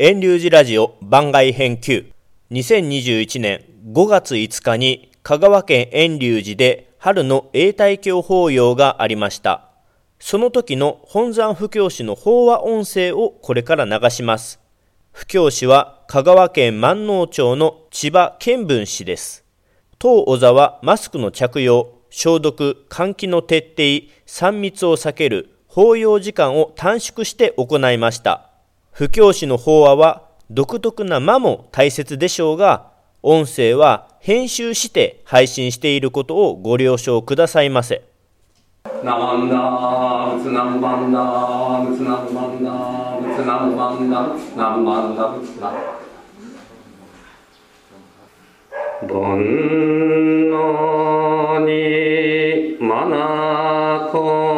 遠流寺ラジオ番外編9 2021年5月5日に香川県遠流寺で春の永代教法要がありました。その時の本山布教師の法話音声をこれから流します。布教師は香川県万能町の千葉健文氏です。当小座はマスクの着用消毒換気の徹底3密を避ける法要時間を短縮して行いました。布教師の法話は独特な間も大切でしょうが音声は編集して配信していることをご了承くださいませ。ナマンダナムマンダナムマンダナムマンダナムマンダナ煩悩にまなこ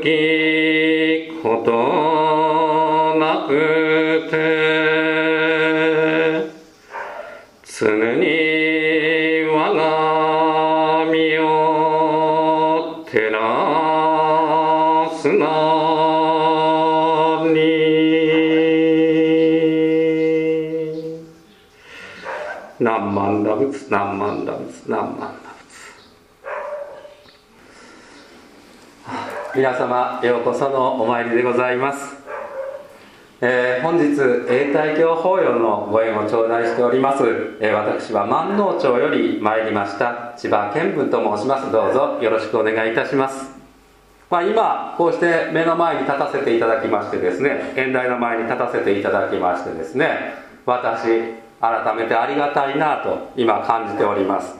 きことなくて常に我が身を照らすなに。何万打仏何万打仏何万打仏皆様ようこそのお参りでございます、えー本日永代教法要のご縁を頂戴しております、えー私は万能町より参りました千葉健文と申します。どうぞよろしくお願いいたします。まあ、今こうして目の前に立たせていただきましてですね演台の前に立たせていただきましてですね私改めてありがたいなと今感じております。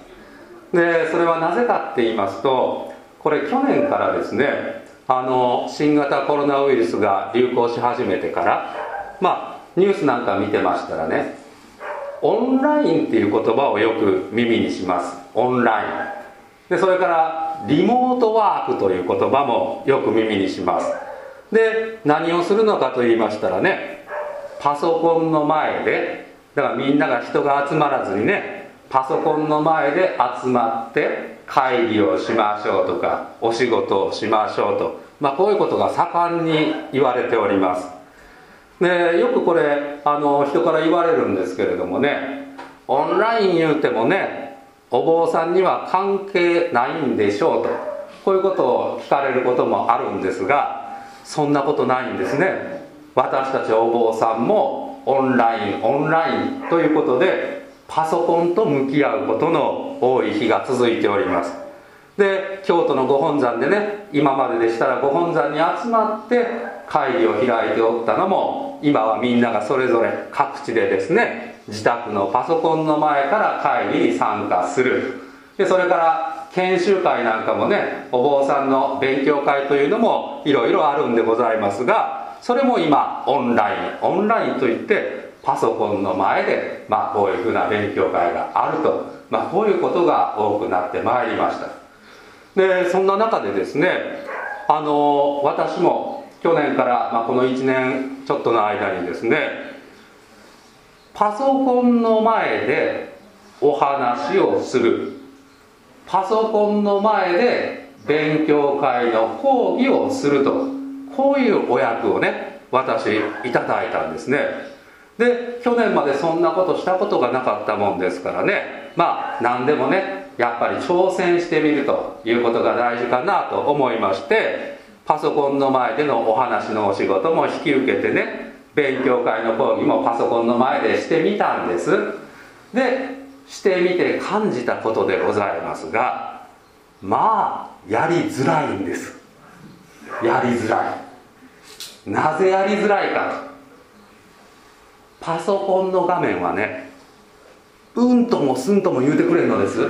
でそれはなぜかって言いますとこれ去年からですねあの新型コロナウイルスが流行し始めてからまあニュースなんか見てましたらねオンラインっていう言葉をよく耳にします。オンライン。でそれからリモートワークという言葉もよく耳にします。で何をするのかと言いましたらねパソコンの前でだからみんなが人が集まらずにねパソコンの前で集まって会議をしましょうとかお仕事をしましょうと、まあ、こういうことが盛んに言われております。でよくこれあの人から言われるんですけれどもねオンライン言うてもねお坊さんには関係ないんでしょうとこういうことを聞かれることもあるんですがそんなことないんですね。私たちお坊さんもオンラインオンラインということでパソコンと向き合うことの多い日が続いております。で京都のご本山でね今まででしたらご本山に集まって会議を開いておったのも今はみんながそれぞれ各地でですね自宅のパソコンの前から会議に参加する。でそれから研修会なんかもねお坊さんの勉強会というのもいろいろあるんでございますがそれも今オンライン。オンラインといってパソコンの前で、まあ、こういうふうな勉強会があると、まあ、こういうことが多くなってまいりました。でそんな中でですねあの私も去年から、まあ、この1年ちょっとの間にですねパソコンの前でお話をする。パソコンの前で勉強会の講義をすると。こういうお役をね私いただいたんですね。で去年までそんなことしたことがなかったもんですからね。まあ何でもねやっぱり挑戦してみるということが大事かなと思いましてパソコンの前でのお話のお仕事も引き受けてね勉強会の講義もパソコンの前でしてみたんです。でしてみて感じたことでございますがまあやりづらいんです。やりづらい。なぜやりづらいかと。パソコンの画面はねうんともすんとも言うてくれんのです。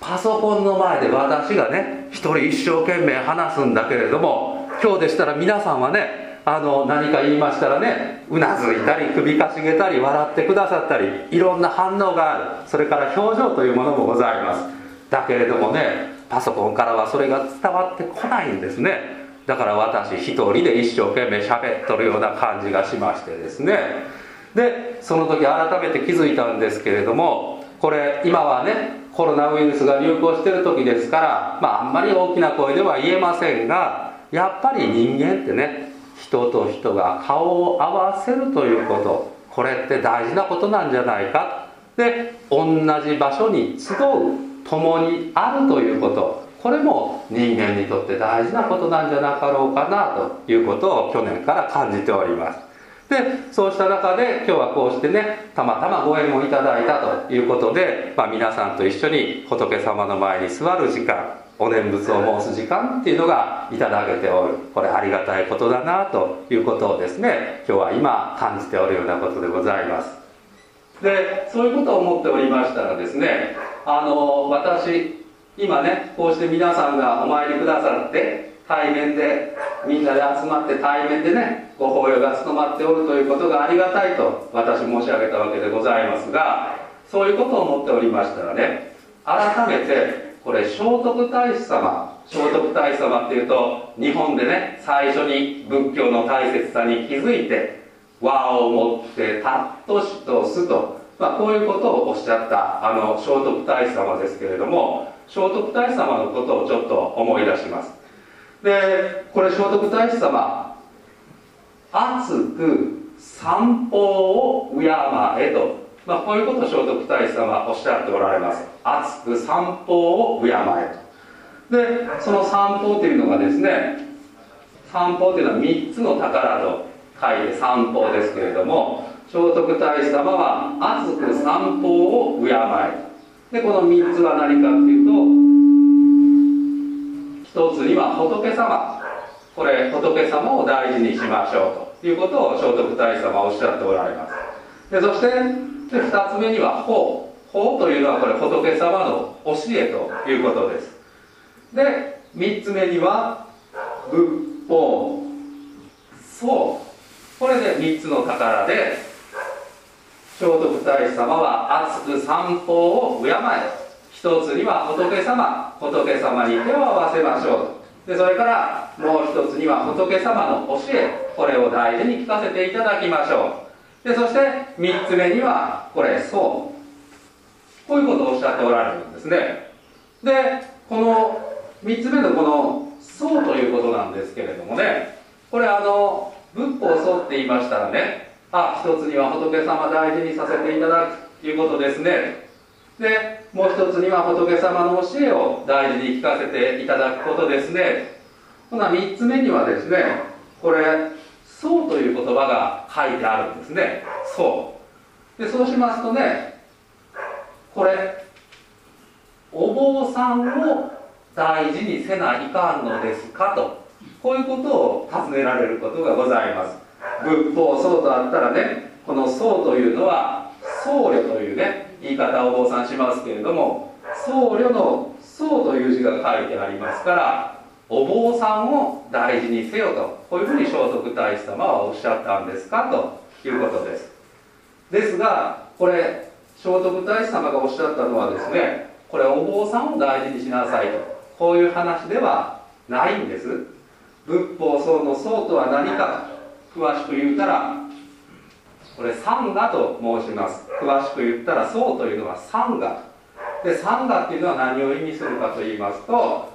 パソコンの前で私がね一人一生懸命話すんだけれども今日でしたら皆さんはねあの何か言いましたらねうなずいたり首かしげたり笑ってくださったりいろんな反応がある。それから表情というものもございます。だけれどもねパソコンからはそれが伝わってこないんですね。だから私一人で一生懸命喋っとるような感じがしましてですね。でその時改めて気づいたんですけれどもこれ今はねコロナウイルスが流行してる時ですから、まあ、あんまり大きな声では言えませんがやっぱり人間ってね人と人が顔を合わせるということこれって大事なことなんじゃないか。で同じ場所に集う共にあるということ。これも人間にとって大事なことなんじゃなかろうかなということを去年から感じております。でそうした中で今日はこうしてねたまたまご縁をいただいたということで、まあ、皆さんと一緒に仏様の前に座る時間お念仏を申す時間っていうのがいただけておる。これありがたいことだなということをですね今日は今感じておるようなことでございます。でそういうことを思っておりましたらですねあの私今ねこうして皆さんがお参りくださって対面でみんなで集まって対面でねご法要が務まっておるということがありがたいと私申し上げたわけでございますがそういうことを思っておりましたらね改めてこれ聖徳太子様聖徳太子様っていうと日本でね最初に仏教の大切さに気づいて和をもってたっとしとすと、まあ、こういうことをおっしゃったあの聖徳太子様ですけれども聖徳太子様のことをちょっと思い出します。でこれ聖徳太子様熱く散歩を敬えと、まあ、こういうことを聖徳太子様おっしゃっておられます。熱く散歩を敬えと。でその散歩というのがですね散歩というのは3つの宝と書いて散歩ですけれども聖徳太子様は熱く散歩を敬えでこの3つは何かっていうと一つには仏様。これ仏様を大事にしましょうということを聖徳太子様はおっしゃっておられます。でそしてで2つ目には法。法というのはこれ仏様の教えということです。で3つ目には仏法。僧これで3つの宝で聖徳太子様は熱く散歩を敬え。一つには仏様仏様に手を合わせましょう。でそれからもう一つには仏様の教えこれを大事に聞かせていただきましょう。でそして3つ目にはこれそうこういうことをおっしゃっておられるんですね。でこの3つ目のこの「そう」ということなんですけれどもね。これあの仏法僧って言いましたらねあ一つには仏様大事にさせていただくということですね。でもう一つには仏様の教えを大事に聞かせていただくことですね。ほな3つ目にはですねこれ「そう」という言葉が書いてあるんですね。そう。でそうしますとねこれお坊さんを大事にせないかんのですかとこういうことを尋ねられることがございます。仏法僧とあったらねこの僧というのは僧侶というね言い方をお坊さんしますけれども僧侶の僧という字が書いてありますからお坊さんを大事にせよとこういうふうに聖徳太子様はおっしゃったんですかということです。ですがこれ聖徳太子様がおっしゃったのはですねこれお坊さんを大事にしなさいとこういう話ではないんです。仏法僧の僧とは何か。詳しく言うたらこれ三河と申します。詳しく言ったら僧というのは三河で三河っていうのは何を意味するかと言いますと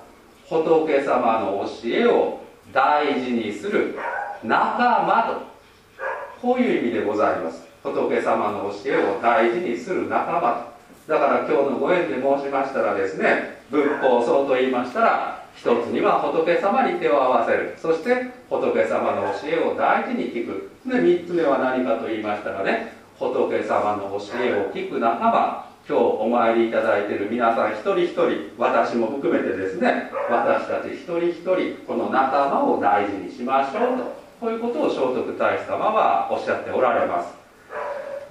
仏様の教えを大事にする仲間と。こういう意味でございます。仏様の教えを大事にする仲間と。だから今日のご縁で申しましたらですね仏法僧と言いましたら一つには仏様に手を合わせる。そして仏様の教えを大事に聞く。で三つ目は何かと言いましたらね仏様の教えを聞く仲間。今日お参りいただいている皆さん一人一人私も含めてですね私たち一人一人この仲間を大事にしましょうと。こういうことを聖徳太子様はおっしゃっておられます。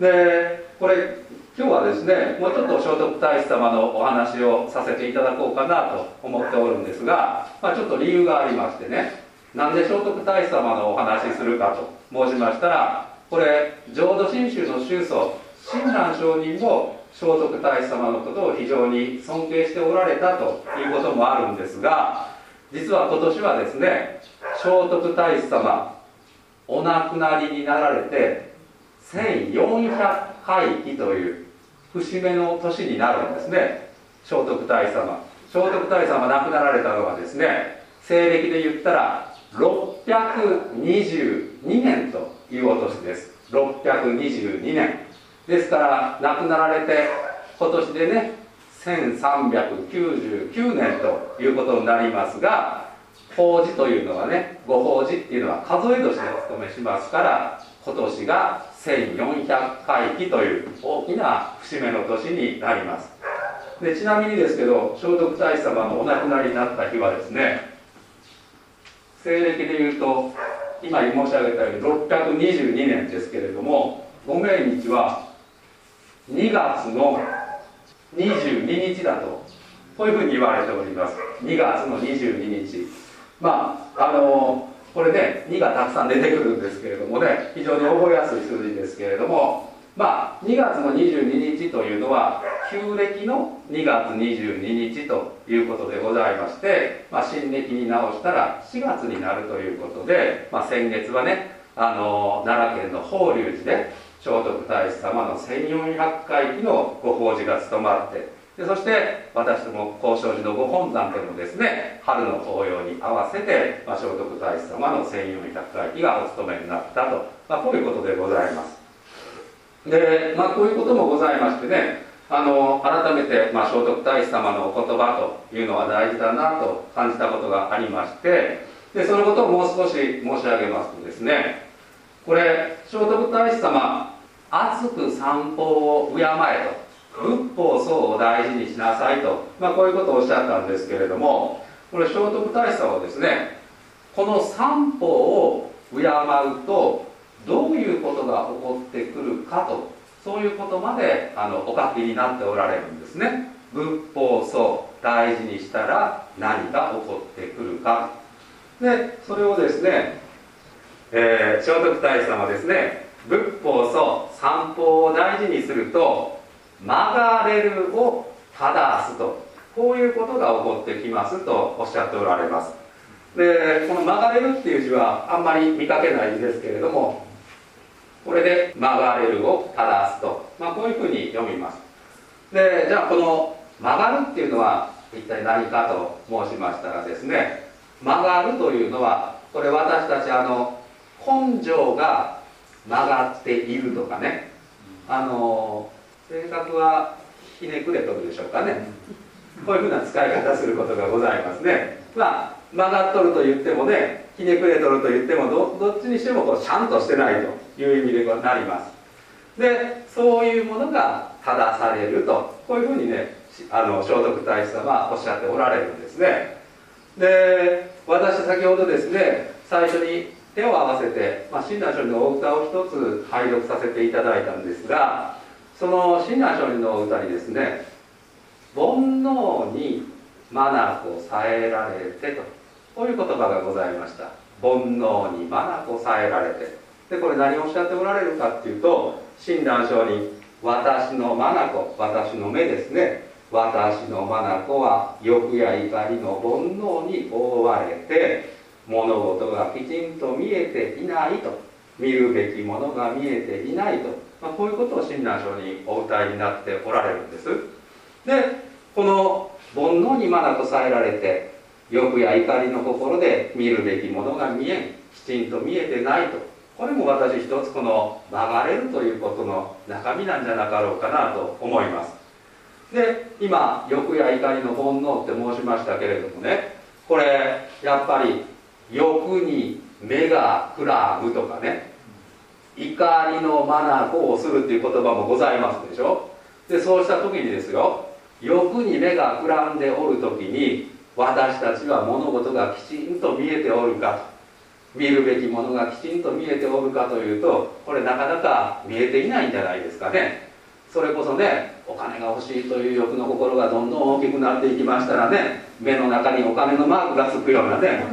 でこれ今日はですねもうちょっと聖徳太子様のお話をさせていただこうかなと思っておるんですが、まあ、ちょっと理由がありましてねなんで聖徳太子様のお話するかと申しましたらこれ浄土真宗の宗祖親鸞上人を聖徳太子様のことを非常に尊敬しておられたということもあるんですが実は今年はですね聖徳太子様お亡くなりになられて1400回忌という節目の年になるんですね。聖徳太子様。聖徳太子様亡くなられたのはですね西暦で言ったら622年というお年です。622年。ですから亡くなられて今年でね1399年ということになりますが法事というのはねご法事っていうのは数え年でお務めしますから今年が1400回忌という大きな節目の年になります。でちなみにですけど聖徳太子様のお亡くなりになった日はですね西暦でいうと今申し上げたように622年ですけれどもご命日は2月の22日だとこういうふうに言われております。2月の22日。まああのこれね2がたくさん出てくるんですけれどもね非常に覚えやすい数字ですけれどもまあ2月の22日というのは旧暦の2月22日ということでございまして、まあ、新暦に直したら4月になるということで、まあ、先月はねあの奈良県の法隆寺で聖徳太子様の1400回忌のご法事が務まってでそして私ども交渉寺のご本山でもですね春の法要に合わせて、まあ、聖徳太子様の1400回忌がお務めになったと、まあ、こういうことでございます。で、まあ、こういうこともございましてねあの改めて、まあ、聖徳太子様のお言葉というのは大事だなと感じたことがありましてでそのことをもう少し申し上げますとですねこれ聖徳太子様熱く散歩を敬えと。仏法僧を大事にしなさいと、まあ、こういうことをおっしゃったん。ですけれどもこれ聖徳太子様はですねこの散歩を敬うとどういうことが起こってくるかとそういうことまであのお書きになっておられるん。ですね仏法僧大事にしたら何が起こってくるかでそれをですね、えー、聖徳太子様ですね仏法僧散歩を大事にすると曲がれるを正すと。こういうことが起こってきますとおっしゃっておられます。でこの曲がれるっていう字はあんまり見かけない字ですけれどもこれで曲がれるを正すと、まあ、こういうふうに読みます。でじゃあこの曲がるっていうのは一体何かと申しましたらですね曲がるというのはこれ私たちあの根性が曲がっているとかね。あの性格はひねくれとるでしょうかね。こういうふうな使い方することがございますね。まあ曲がっとると言ってもねひねくれとると言ってもどっちにしてもこうちゃんとしてないという意味でなります。でそういうものが正されるとこういうふうにねあの聖徳太子様はおっしゃっておられるんですね。で私先ほどですね最初に手を合わせて、まあ、親鸞聖人のお歌を一つ拝読させていただいたんですがその親鸞聖人の歌にですね「煩悩に眼さえられて」とこういう言葉がございました。煩悩に眼さえられて。でこれ何をおっしゃっておられるかっていうと親鸞聖人私の眼私の目ですね。私の眼は欲や怒りの煩悩に覆われて物事がきちんと見えていないと。見るべきものが見えていないと、まあ、こういうことを親鸞聖にお歌いになっておられるんです。でこの煩悩に眼とさえられて欲や怒りの心で見るべきものが見えんきちんと見えてないと。これも私一つこの曲がれるということの中身なんじゃなかろうかなと思います。で今欲や怒りの煩悩って申しましたけれどもねこれやっぱり欲に目がくらむとかね怒りの眼をするっていう言葉もございますでしょ？でそうした時にですよ欲に目がくらんでおる時に私たちは物事がきちんと見えておるかと。見るべきものがきちんと見えておるかというとこれなかなか見えていないんじゃないですかね。それこそねお金が欲しいという欲の心がどんどん大きくなっていきましたらね目の中にお金のマークがつくようなね、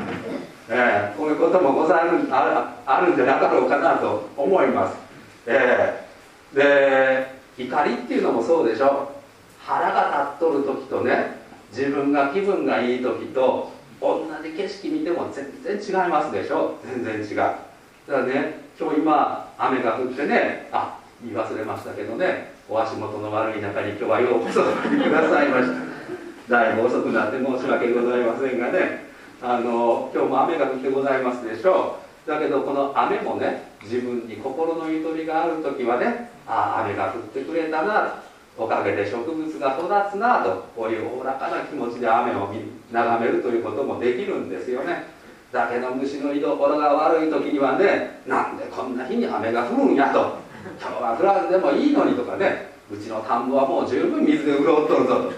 えー、こういうこともござるああるんじゃなかろうかなと思います、えー、で怒りっていうのもそうでしょ。腹が立っとる時とね自分が気分がいい時と同じ景色見ても全然違いますでしょ。全然違う。だからね今日今雨が降ってねあ言い忘れましたけどねお足元の悪い中に今日はようこそおりくださいました。だいぶ遅くなって申し訳ございませんがね。あの今日も雨が降ってございますでしょう。だけどこの雨もね自分に心のゆとりがある時はねああ雨が降ってくれたなおかげで植物が育つなとこういうおおらかな気持ちで雨を眺めるということもできるんですよね。だけど虫の居所が悪い時にはねなんでこんな日に雨が降るんやと。今日は降らんでもいいのにとかねうちの田んぼはもう十分水で潤っとるぞと。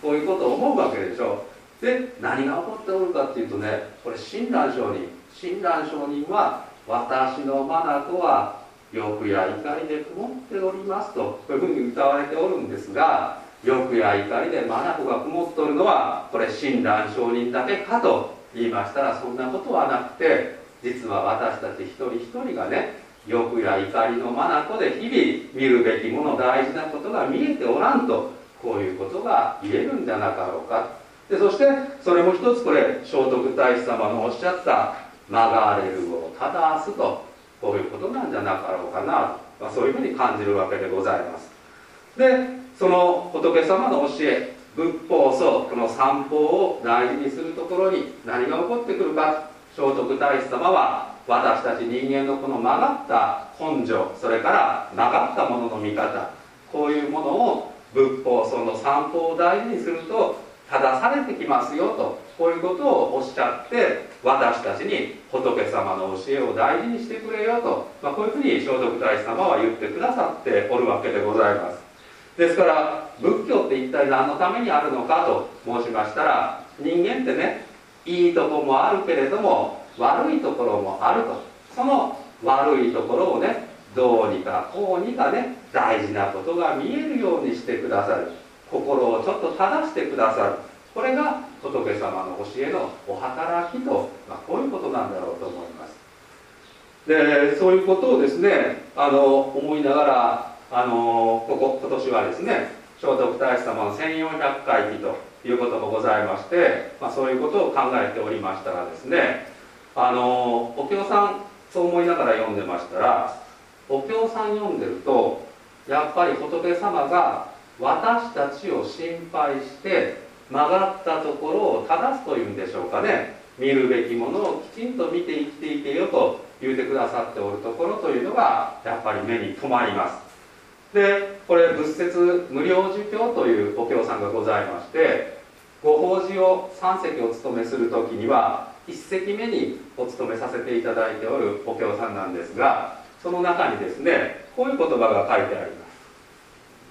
こういうことを思うわけでしょで何が起こっておるかっていうとねこれ親鸞上人親鸞上人は私の眼は欲や怒りで曇っておりますとこういうふうに歌われておるんですが欲や怒りで眼が曇っておるのはこれ親鸞上人だけかと言いましたらそんなことはなくて実は私たち一人一人がね欲や怒りの眼で日々見るべきもの大事なことが見えておらんとこういうことが言えるんじゃなかろうか。でそしてそれも一つこれ聖徳太子様のおっしゃった「曲がれるを正す」とこういうことなんじゃなかろうかなと、まあ、そういうふうに感じるわけでございます。でその仏様の教え仏法僧この三法を大事にするところに何が起こってくるか。聖徳太子様は私たち人間のこの曲がった根性それから曲がったものの見方こういうものを仏法その三法を大事にすると正されてきますよとこういうことをおっしゃって私たちに仏様の教えを大事にしてくれよと、まあ、こういうふうに聖徳太子様は言ってくださっておるわけでございます。ですから仏教って一体何のためにあるのかと申しましたら人間ってねいいとこもあるけれども悪いところもあると。その悪いところをねどうにかこうにかね大事なことが見えるようにしてくださる。心をちょっと正してくださる。これが仏様の教えのお働きと、まあ、こういうことなんだろうと思います。でそういうことをですねあの思いながらあのここ今年はですね聖徳太子様の1400回忌ということもございまして、まあ、そういうことを考えておりましたらですねあのお経さんそう思いながら読んでましたらお経さん読んでるとやっぱり仏様が私たちを心配して曲がったところを正すというんでしょうかね。見るべきものをきちんと見て生きていけよと言うてくださっておるところというのがやっぱり目に留まります。でこれ仏説無料儒教というお経さんがございましてご法事を3席お務めする時には1席目にお務めさせていただいておるお経さんなんですがその中にですねこういう言葉が書いてあります。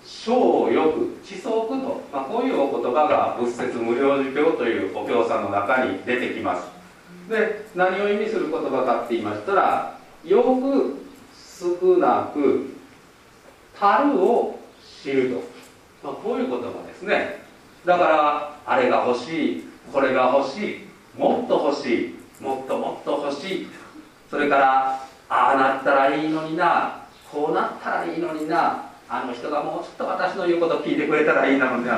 小欲知足と、まあ、こういうお言葉が仏説無料儒教というお経さんの中に出てきます。で何を意味する言葉かって言いましたらよく少なく樽を知ると、まあ、こういう言葉ですね。だからあれが欲しいこれが欲しいもっと欲しいもっともっと欲しい。それからああなったらいいのになこうなったらいいのになあの人がもうちょっと私の言うこと聞いてくれたらいいなので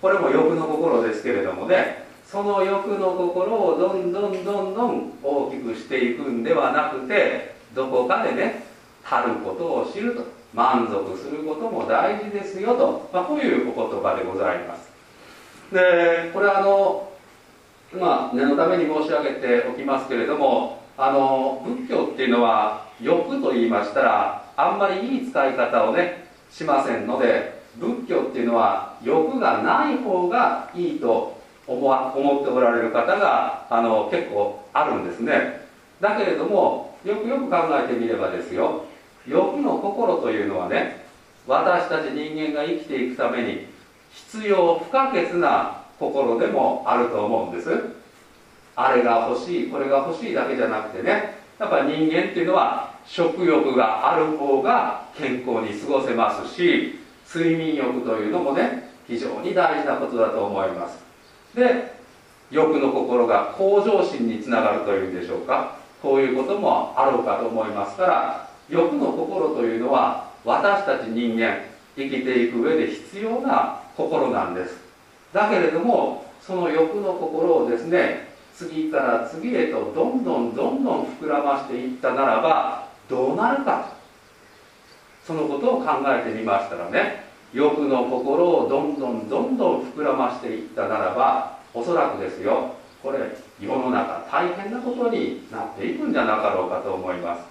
これも欲の心ですけれどもねその欲の心をどんどんどんどん大きくしていくんではなくてどこかでね足ることを知ると満足することも大事ですよと、まあ、こういうお言葉でございます。でこれはあのまあ念のために申し上げておきますけれどもあの仏教っていうのは欲と言いましたらあんまりいい使い方をねしませんので仏教っていうのは欲がない方がいいと思わ思っておられる方があの結構あるんですね。だけれどもよくよく考えてみればですよ欲の心というのはね私たち人間が生きていくために必要不可欠な心でもあると思うんです。あれが欲しいこれが欲しいだけじゃなくてねやっぱ人間っていうのは食欲がある方が健康に過ごせますし睡眠欲というのもね非常に大事なことだと思います。で欲の心が向上心につながるというんでしょうか。こういうこともあろうかと思いますから欲の心というのは私たち人間生きていく上で必要な心なんです。だけれどもその欲の心をですね次から次へとどんどんどんどん膨らましていったならばどうなるかそのことを考えてみましたらね欲の心をどんどんどんどん膨らましていったならばおそらくですよこれ世の中大変なことになっていくんじゃなかろうかと思います。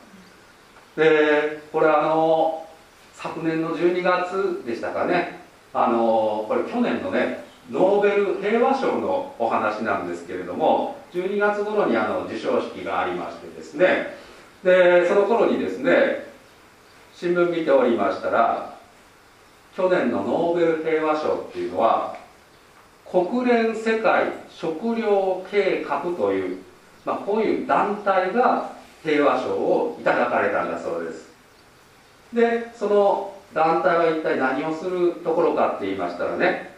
でこれあの昨年の12月でしたかねあのこれ去年のねノーベル平和賞のお話なんですけれども12月頃にあの授賞式がありましてですねでその頃にですね新聞見ておりましたら去年のノーベル平和賞っていうのは国連世界食糧計画という、まあ、こういう団体が平和賞をいただかれたんだそうです。でその団体は一体何をするところかって言いましたらね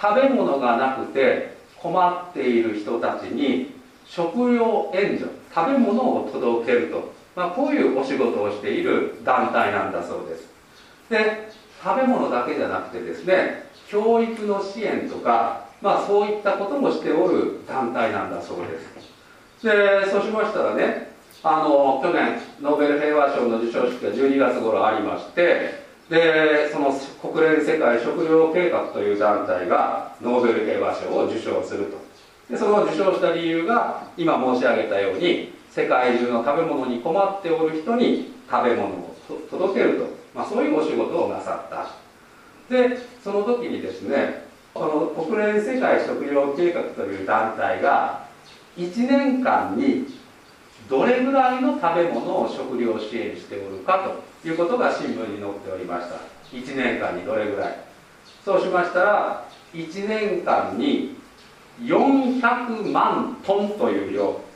食べ物がなくて困っている人たちに食料援助食べ物を届けると、まあ、こういうお仕事をしている団体なんだそうです。で食べ物だけじゃなくてですね教育の支援とか、まあ、そういったこともしておる団体なんだそうです。でそうしましたらねあの去年ノーベル平和賞の授賞式が12月頃ありましてでその国連世界食糧計画という団体がノーベル平和賞を受賞すると。でその受賞した理由が今申し上げたように世界中の食べ物に困っておる人に食べ物を届けると、まあ、そういうお仕事をなさった。でその時にですねこの国連世界食糧計画という団体が1年間にどれぐらいの食べ物を食料支援しておるかということが新聞に載っておりました。1年間にどれぐらい。そうしましたら1年間に400万トンという量。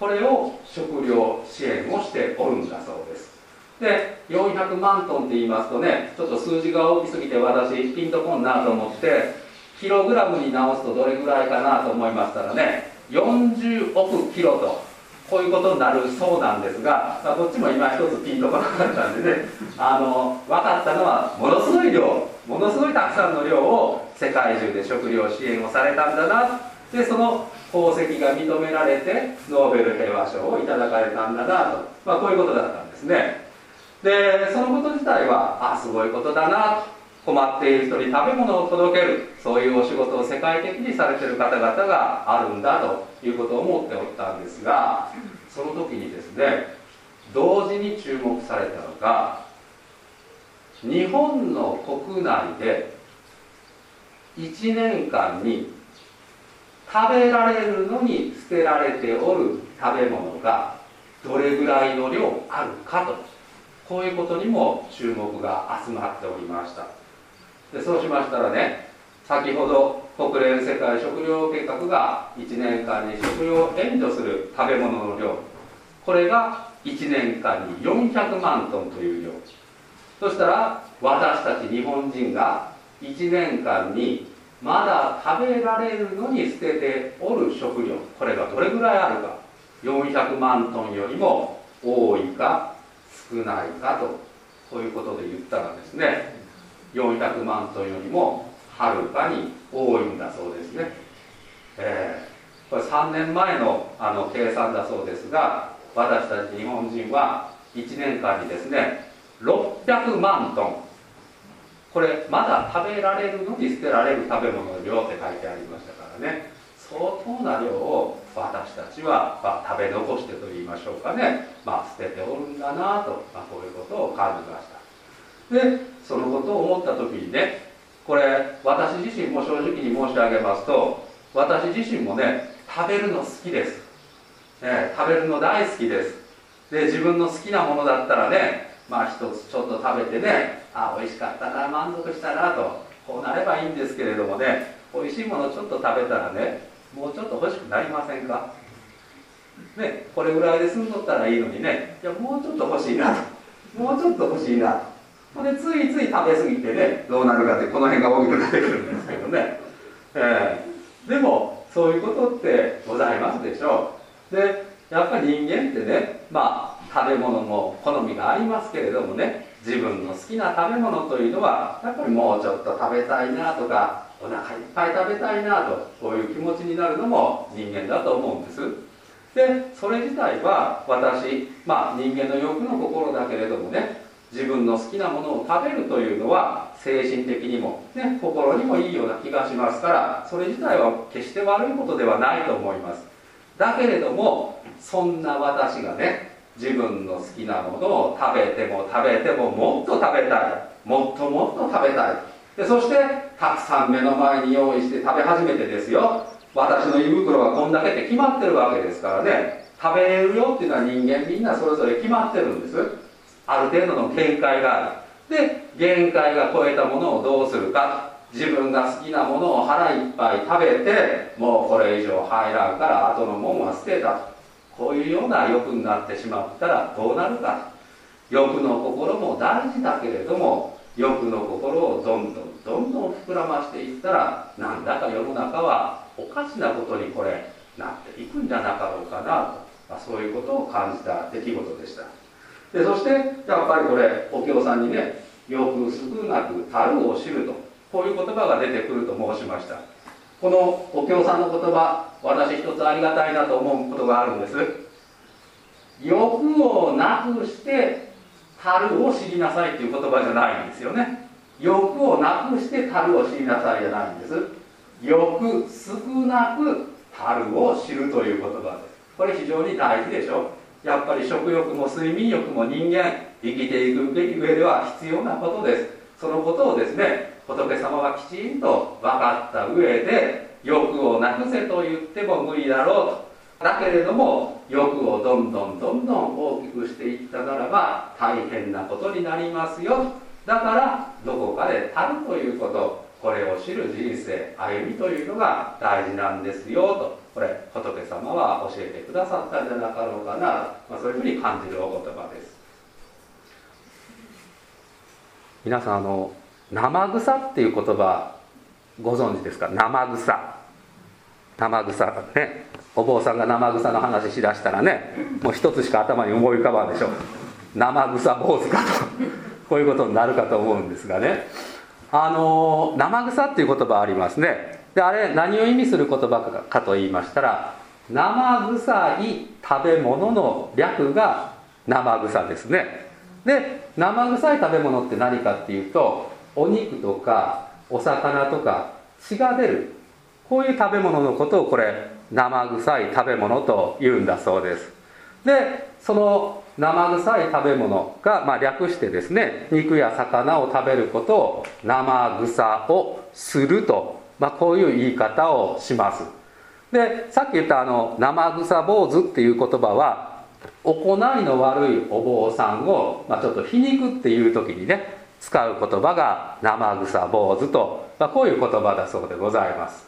これを食料支援をしておるんだそうです。で400万トンって言いますとねちょっと数字が大きすぎて私ピンとこんなと思ってキログラムに直すとどれぐらいかなと思いましたらね40億キロとこういうことになるそうなんですが、まあ、こっちも今一つピンとこなかったんでねあの分かったのはものすごい量ものすごいたくさんの量を世界中で食料支援をされたんだなでその功績が認められてノーベル平和賞をいただかれたんだなと、まあ、こういうことだったんですね。でそのこと自体はあすごいことだな。と困っている人に食べ物を届ける。そういうお仕事を世界的にされてる方々があるんだということを思っておったんですがその時にですね同時に注目されたのが日本の国内で1年間に食べられるのに捨てられておる食べ物がどれぐらいの量あるかと。こういうことにも注目が集まっておりました。でそうしましたらね先ほど国連世界食糧計画が1年間に食料援助する食べ物の量。これが1年間に400万トンという量。そしたら私たち日本人が1年間にまだ食べられるのに捨てておる食料これがどれぐらいあるか。400万トンよりも多いか少ないかとこういうことで言ったらですね。400万トンよりもはるかに多いんだそうですね、えー、これ3年前のあの計算だそうですが私たち日本人は1年間にですね600万トンこれまだ食べられるのに捨てられる食べ物の量って書いてありましたからね。相当な量を私たちは、まあ、食べ残してと言いましょうかね、まあ、捨てておるんだなと、まあ、こういうことを感じました。でそのことを思った時にねこれ私自身も正直に申し上げますと私自身もね食べるの好きです、ね、食べるの大好きです。で自分の好きなものだったらねまあ一つちょっと食べてねあ美味しかったな満足したなとこうなればいいんですけれどもね美味しいものちょっと食べたらねもうちょっと欲しくなりませんか？ねこれぐらいで済んどったらいいのにねいやもうちょっと欲しいなともうちょっと欲しいなと。でついつい食べ過ぎてねどうなるかってこの辺が大きくなってくるんですけどね、えー、でもそういうことってございますでしょう。でやっぱり人間ってねまあ食べ物も好みがありますけれどもね。自分の好きな食べ物というのはやっぱりもうちょっと食べたいなとかお腹いっぱい食べたいなとこういう気持ちになるのも人間だと思うんです。でそれ自体は私まあ人間の欲の心だけれどもね自分の好きなものを食べるというのは精神的にも、ね、心にもいいような気がしますからそれ自体は決して悪いことではないと思います。だけれどもそんな私がね自分の好きなものを食べても食べてももっと食べたい。もっともっと食べたい。でそしてたくさん目の前に用意して食べ始めてですよ。私の胃袋がこんだけって決まってるわけですからね。食べれるよっていうのは人間みんなそれぞれ決まってるんです。ある程度の限界がある。で限界が超えたものをどうするか。自分が好きなものを腹いっぱい食べてもうこれ以上入らんから後のもんは捨てた。とこういうような欲になってしまったらどうなるか。欲の心も大事だけれども欲の心をどんどんどんどん膨らましていったらなんだか世の中はおかしなことにこれなっていくんじゃなかろうかなと、まあ、そういうことを感じた出来事でした。でそしてやっぱりこれお経さんにね「よく少なく樽を知る」とこういう言葉が出てくると申しました。このお経さんの言葉私一つありがたいなと思うことがあるんです。欲をなくして樽を知りなさいという言葉じゃないんですよね。欲をなくして樽を知りなさいじゃないんです。欲少なく樽を知るという言葉です。これ非常に大事でしょ。やっぱり食欲も睡眠欲も人間生きていく上では必要なことです。そのことをですね仏様はきちんと分かった上で欲をなくせと言っても無理だろうと。だけれども欲をどんどんどんどん大きくしていったならば大変なことになりますよ。だからどこかで足るということこれを知る人生歩みというのが大事なんですよと。これ仏様は教えてくださったんじゃなかろうかな、まあ、そういうふうに感じるお言葉です。皆さんあの生草っていう言葉ご存知ですか？生草生草ねお坊さんが生草の話しだしたらねもう一つしか頭に思い浮かばんでしょう。生草坊主かと。こういうことになるかと思うんですがね。あの生草っていう言葉ありますね。であれ何を意味する言葉かと言いましたら生臭い食べ物の略が生臭ですね。で生臭い食べ物って何かっていうとお肉とかお魚とか血が出る。こういう食べ物のことをこれ生臭い食べ物と言うんだそうです。でその生臭い食べ物が、まあ、略してですね肉や魚を食べることを生臭をすると、まあ、こういう言い方をします。でさっき言ったあの生臭坊主っていう言葉は行いの悪いお坊さんを、まあ、ちょっと皮肉っていう時にね使う言葉が生臭坊主と、まあ、こういう言葉だそうでございます。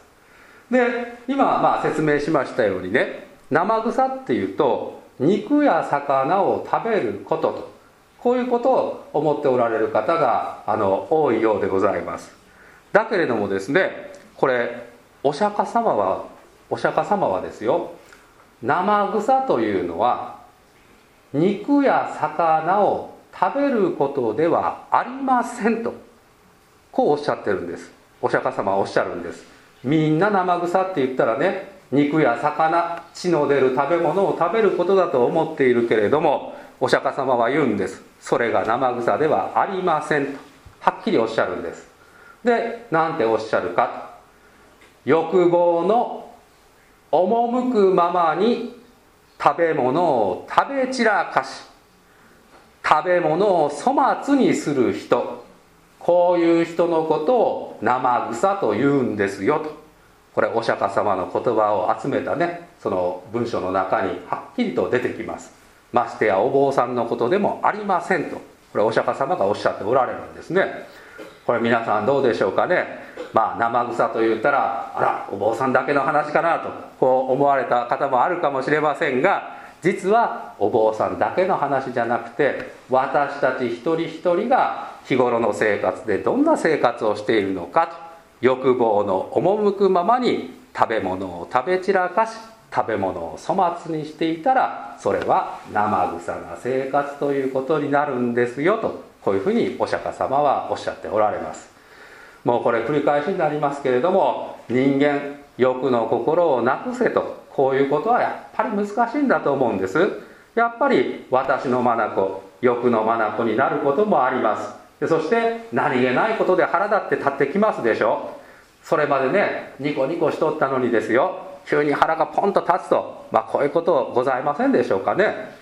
で今まあ説明しましたようにね生臭っていうと肉や魚を食べることとこういうことを思っておられる方があの多いようでございます。だけれどもですねこれお釈迦様はお釈迦様はですよ生臭というのは肉や魚を食べることではありませんとこうおっしゃってるんです。お釈迦様はおっしゃるんです。みんな生臭って言ったらね肉や魚血の出る食べ物を食べることだと思っているけれどもお釈迦様は言うんです。それが生臭ではありませんと。はっきりおっしゃるんです。で何ておっしゃるか。欲望の赴くままに食べ物を食べ散らかし食べ物を粗末にする人。こういう人のことを生臭と言うんですよと。これお釈迦様の言葉を集めたねその文章の中にはっきりと出てきます。ましてやお坊さんのことでもありませんと。これお釈迦様がおっしゃっておられるんですね。これ皆さんどうでしょうかね。まあ生臭と言ったらあらお坊さんだけの話かなとこう思われた方もあるかもしれませんが実はお坊さんだけの話じゃなくて私たち一人一人が日頃の生活でどんな生活をしているのかと欲望の赴くままに食べ物を食べ散らかし食べ物を粗末にしていたらそれは生臭な生活ということになるんですよとこういうふうにお釈迦様はおっしゃっておられます。もうこれ繰り返しになりますけれども人間欲の心をなくせとこういうことはやっぱり難しいんだと思うんです。やっぱり私の眼欲の眼になることもあります。でそして何気ないことで腹立って立ってきますでしょ。それまでねニコニコしとったのにですよ。急に腹がポンと立つと、まあ、こういうことございませんでしょうかね。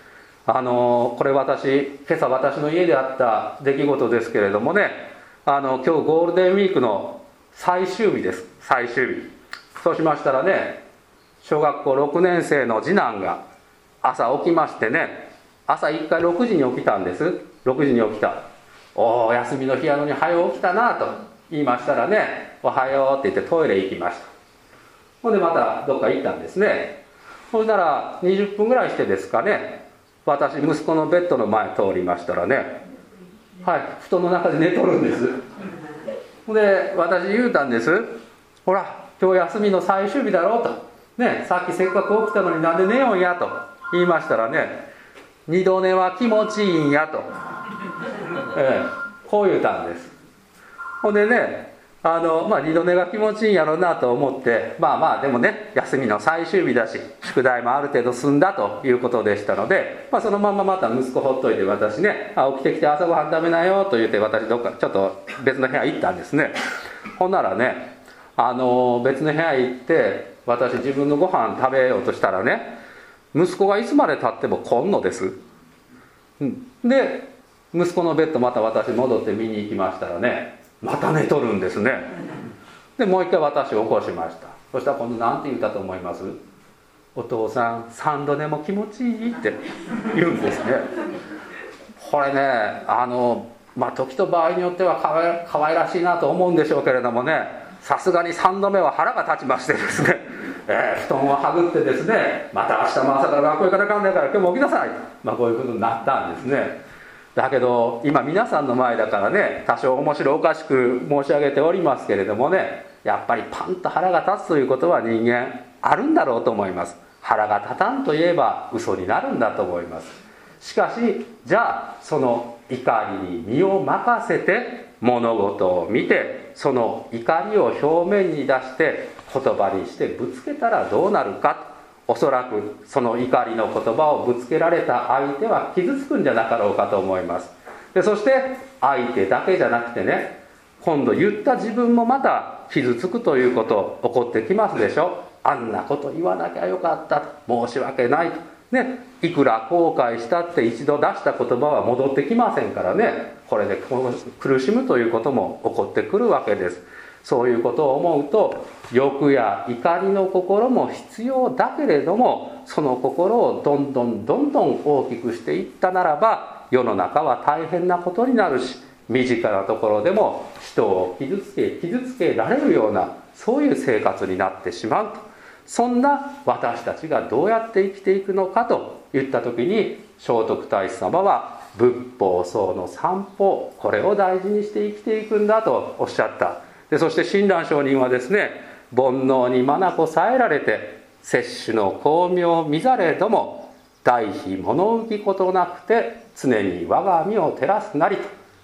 あのこれ私今朝私の家であった出来事ですけれどもね。あの今日ゴールデンウィークの最終日です。最終日。そうしましたらね小学校6年生の次男が朝起きましてね朝1回6時に起きたんです。6時に起きたおお休みの日やのに早起きたなと言いましたらねおはようって言ってトイレ行きました。ほんでまたどっか行ったんですね。ほんなら20分ぐらいしてですかね私息子のベッドの前通りましたらねはい布団の中で寝とるんです。ほんで私言うたんですほら今日休みの最終日だろうと。ねさっきせっかく起きたのになんで寝よんやと言いましたらね二度寝は気持ちいいんやと、ええ、こう言うたんです。ほんでねあのまあ、二度寝が気持ちいいんやろうなと思ってまあまあでもね休みの最終日だし宿題もある程度済んだということでしたので、まあ、そのまままた息子ほっといて私ねあ起きてきて朝ごはん食べなよと言って私どっかちょっと別の部屋行ったんですね。ほんならねあの別の部屋行って私自分のご飯食べようとしたらね息子がいつまでたっても来んのです、うん、で息子のベッドまた私戻って見に行きましたらねまた寝とるんですね。でもう一回私を起こしました。そしたら今度何て言ったと思います？お父さん3度寝も気持ちいいって。言うんですね。これねあのまあ時と場合によってはかわかわいらしいなと思うんでしょうけれどもねさすがに3度目は腹が立ちましてですね、えー、布団をはぐってですねまた明日も朝から学校行かなかんないから今日も起きなさい、まあ、こういうことになったんですね。だけど今皆さんの前だからね多少面白おかしく申し上げておりますけれどもねやっぱりパンと腹が立つということは人間あるんだろうと思います。腹が立たんといえば嘘になるんだと思います。しかしじゃあその怒りに身を任せて物事を見てその怒りを表面に出して言葉にしてぶつけたらどうなるかおそらくその怒りの言葉をぶつけられた相手は傷つくんじゃなかろうかと思います。でそして相手だけじゃなくてね今度言った自分もまた傷つくということ起こってきますでしょ。あんなこと言わなきゃよかった申し訳ないと。ねいくら後悔したって一度出した言葉は戻ってきませんからね。これで苦しむということも起こってくるわけです。そういうことを思うと欲や怒りの心も必要だけれどもその心をどんどんどんどん大きくしていったならば世の中は大変なことになるし身近なところでも人を傷つけ傷つけられるようなそういう生活になってしまうと。そんな私たちがどうやって生きていくのかといった時に聖徳太子様は仏法僧の散歩これを大事にして生きていくんだとおっしゃった。でそして親鸞上人はですね煩悩に眼さえられて摂取の巧妙見ざれども大悲物浮きことなくて常に我が身を照らすなりと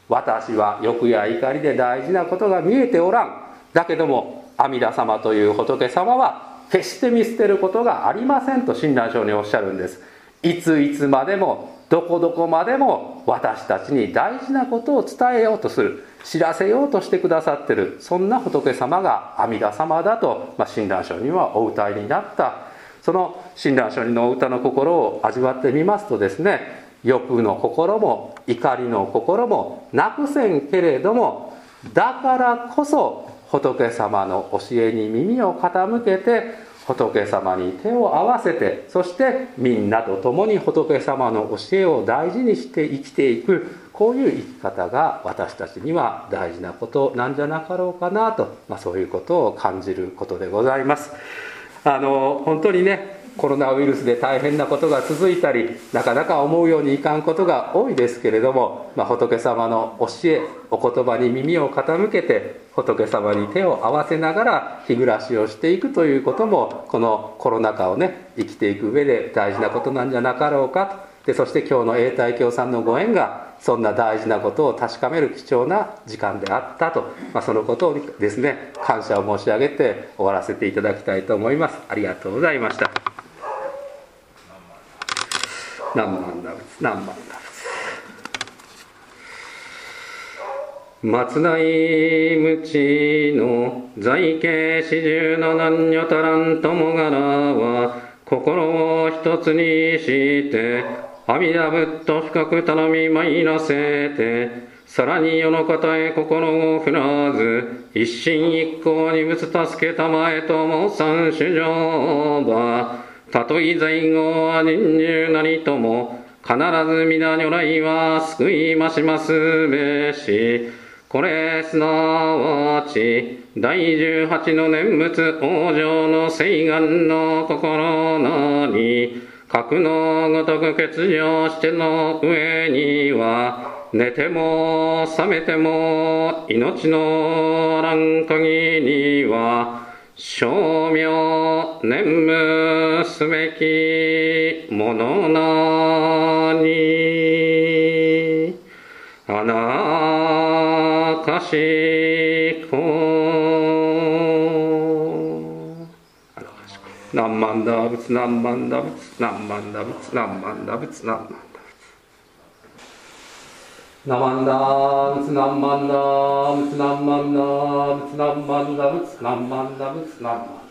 私は欲や怒りで大事なことが見えておらん。だけども阿弥陀様という仏様は決して見捨てることがありませんと親鸞上人おっしゃるんです。いついつまでもどこどこまでも私たちに大事なことを伝えようとする知らせようとしてくださってるそんな仏様が阿弥陀様だと、まあ、親鸞聖人はお歌いになった。その親鸞聖人のお歌の心を味わってみますとですね欲の心も怒りの心もなくせんけれどもだからこそ仏様の教えに耳を傾けて仏様に手を合わせてそしてみんなと共に仏様の教えを大事にして生きていくこういう生き方が私たちには大事なことなんじゃなかろうかなと、まあ、そういうことを感じることでございます。あの本当にねコロナウイルスで大変なことが続いたりなかなか思うようにいかんことが多いですけれども、まあ、仏様の教えお言葉に耳を傾けて仏様に手を合わせながら日暮らしをしていくということもこのコロナ禍をね生きていく上で大事なことなんじゃなかろうかと。でそして今日の永代教さんのご縁がそんな大事なことを確かめる貴重な時間であったと、まあ、そのことをですね感謝を申し上げて終わらせていただきたいと思います。ありがとうございました。何万打仏何万打仏松内無知の在家四十の男女足らん友柄は心を一つにして阿弥陀仏と深く頼み参らせてさらに世の方へ心を振らず一心一向に仏助けたまえと申さん主上はたとえ在後は人獣なりとも必ず皆如来は救いましますべし。これすなわち第十八の念仏往生の誓願の心なり格のごとく欠如しての上には寝ても覚めても命のあらん限りは称名念無すべきものなにあなかしこ。何万打仏何万打仏何万打仏何万打仏何万。ナマンダムツナンマンダムツナンマンダムツナンマンダムツナンマンダムツナンマンダム